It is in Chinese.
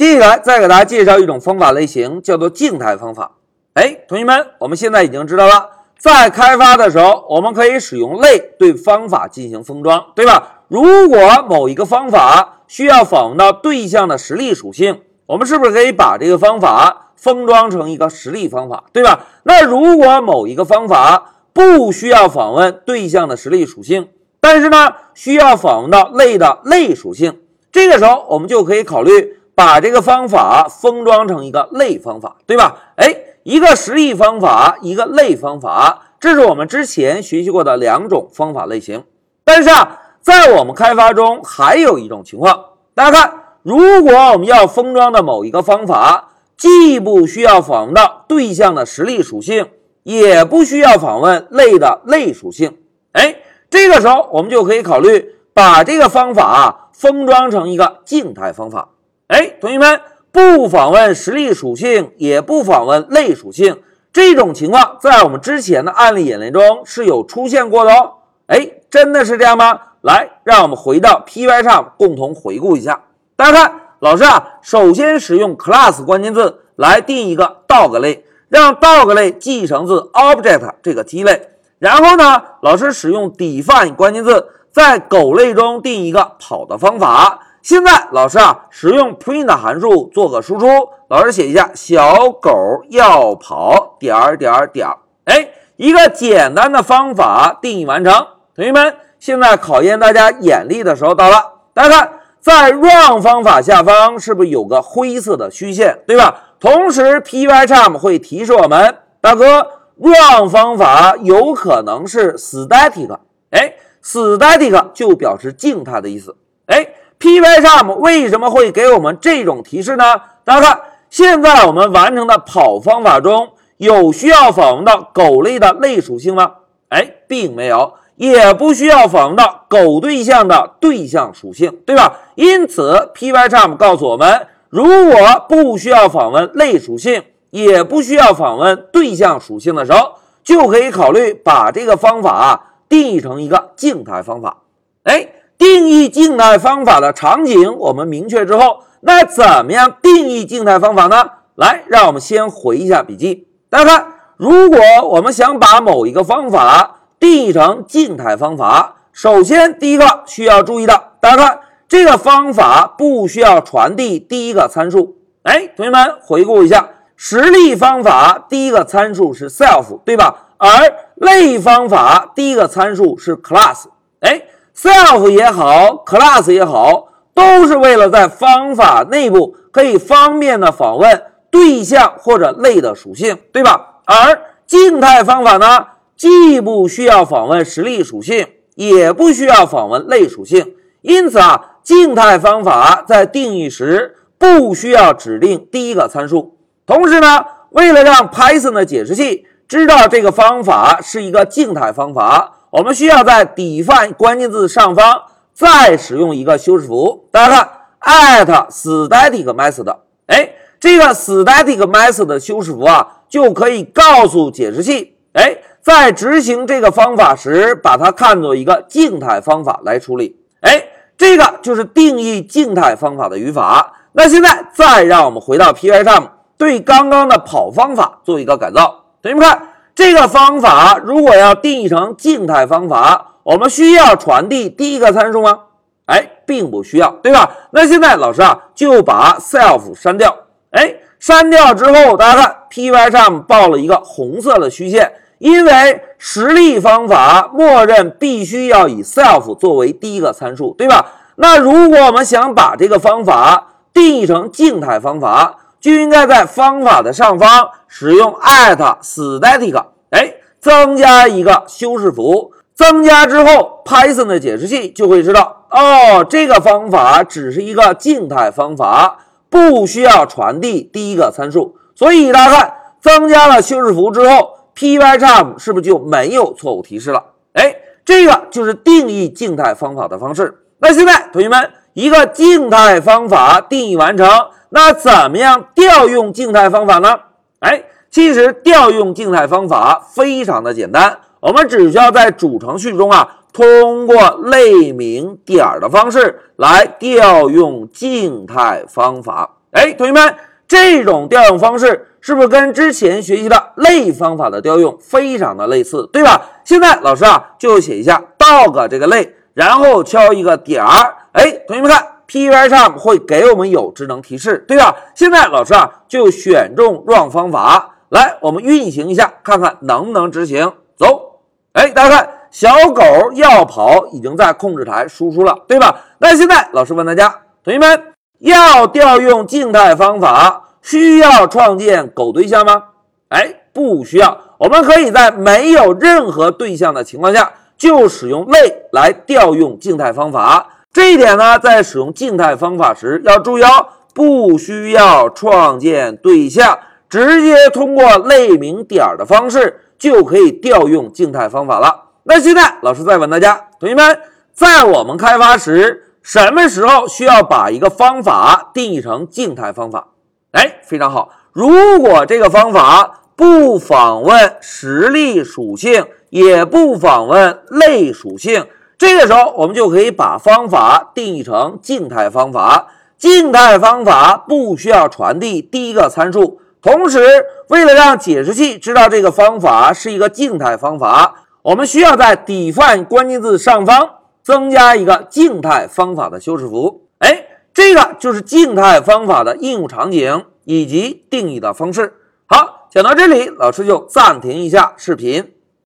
接下来再给大家介绍一种方法类型，叫做静态方法。哎，同学们，我们现在已经知道了，在开发的时候，我们可以使用类对方法进行封装，对吧？如果某一个方法需要访问到对象的实例属性，我们是不是可以把这个方法封装成一个实例方法，对吧？那如果某一个方法不需要访问对象的实例属性，但是呢，需要访问到类的类属性，这个时候我们就可以考虑。把这个方法封装成一个类方法，对吧？哎，一个实例方法，一个类方法，这是我们之前学习过的两种方法类型。但是啊，在我们开发中还有一种情况，大家看，如果我们要封装的某一个方法，既不需要访问到对象的实例属性，也不需要访问类的类属性，哎，这个时候我们就可以考虑把这个方法封装成一个静态方法。哎，同学们，不访问实例属性，也不访问类属性，这种情况在我们之前的案例演练中是有出现过的哦。哎，真的是这样吗？来，让我们回到 PY 上共同回顾一下。大家看，老师啊，首先使用 class 关键字来定一个 dog 类，让 dog 类继承自 object 这个基类。然后呢，老师使用 define 关键字在狗类中定一个跑的方法。现在老师啊，使用 print 函数做个输出。老师写一下，小狗要跑点儿点儿点儿。哎，一个简单的方法定义完成。同学们，现在考验大家眼力的时候到了。大家看，在 run 方法下方是不是有个灰色的虚线，对吧？同时，Pycharm 会提示我们，大哥，run 方法有可能是 static。哎，static 就表示静态的意思。哎。Pycharm 为什么会给我们这种提示呢？大家看，现在我们完成的跑方法中有需要访问到狗类的类属性吗？哎，并没有，也不需要访问到狗对象的对象属性，对吧？因此，Pycharm 告诉我们，如果不需要访问类属性，也不需要访问对象属性的时候，就可以考虑把这个方法啊定义成一个静态方法。哎。定义静态方法的场景我们明确之后，那怎么样定义静态方法呢？来，让我们先回一下笔记。大家看，如果我们想把某一个方法定义成静态方法，首先第一个需要注意的，大家看这个方法不需要传递第一个参数。哎，同学们回顾一下，实例方法第一个参数是 self，对吧？而类方法第一个参数是 class。Self 也好，class 也好，都是为了在方法内部可以方便的访问对象或者类的属性，对吧？而静态方法呢，既不需要访问实例属性，也不需要访问类属性，因此啊，静态方法在定义时不需要指定第一个参数。同时呢，为了让 Python 的解释器知道这个方法是一个静态方法。我们需要在 define 关键字上方再使用一个修饰符，大家看 at static method，哎，这个 static method 的修饰符啊，就可以告诉解释器，哎，在执行这个方法时，把它看作一个静态方法来处理，哎，这个就是定义静态方法的语法。那现在再让我们回到 Pycharm，对刚刚的跑方法做一个改造，同学们看。这个方法如果要定义成静态方法，我们需要传递第一个参数吗？哎，并不需要，对吧？那现在老师啊就把 self 删掉。哎，删掉之后，大家看 Pycharm 报了一个红色的虚线，因为实例方法默认必须要以 self 作为第一个参数，对吧？那如果我们想把这个方法定义成静态方法，就应该在方法的上方使用 at static，哎，增加一个修饰符。增加之后，Python 的解释器就会知道，哦，这个方法只是一个静态方法，不需要传递第一个参数。所以大家看，增加了修饰符之后，Pycharm 是不是就没有错误提示了？哎，这个就是定义静态方法的方式。那现在同学们，一个静态方法定义完成。那怎么样调用静态方法呢？哎，其实调用静态方法非常的简单，我们只需要在主程序中啊，通过类名点的方式来调用静态方法。哎，同学们，这种调用方式是不是跟之前学习的类方法的调用非常的类似，对吧？现在老师啊就写一下 dog 这个类，然后敲一个点儿。哎，同学们看 py 上会给我们有智能提示，对吧？现在老师啊就选中 run 方法，来，我们运行一下，看看能不能执行。走，哎，大家看，小狗要跑已经在控制台输出了，对吧？那现在老师问大家，同学们。要调用静态方法，需要创建狗对象吗？哎，不需要。我们可以在没有任何对象的情况下，就使用类来调用静态方法。这一点呢，在使用静态方法时要注意哦，不需要创建对象，直接通过类名点的方式就可以调用静态方法了。那现在老师再问大家，同学们，在我们开发时。什么时候需要把一个方法定义成静态方法？哎，非常好。如果这个方法不访问实例属性，也不访问类属性，这个时候我们就可以把方法定义成静态方法。静态方法不需要传递第一个参数。同时，为了让解释器知道这个方法是一个静态方法，我们需要在 define 关键字上方。增加一个静态方法的修饰符，哎，这个就是静态方法的应用场景以及定义的方式。好，讲到这里，老师就暂停一下视频。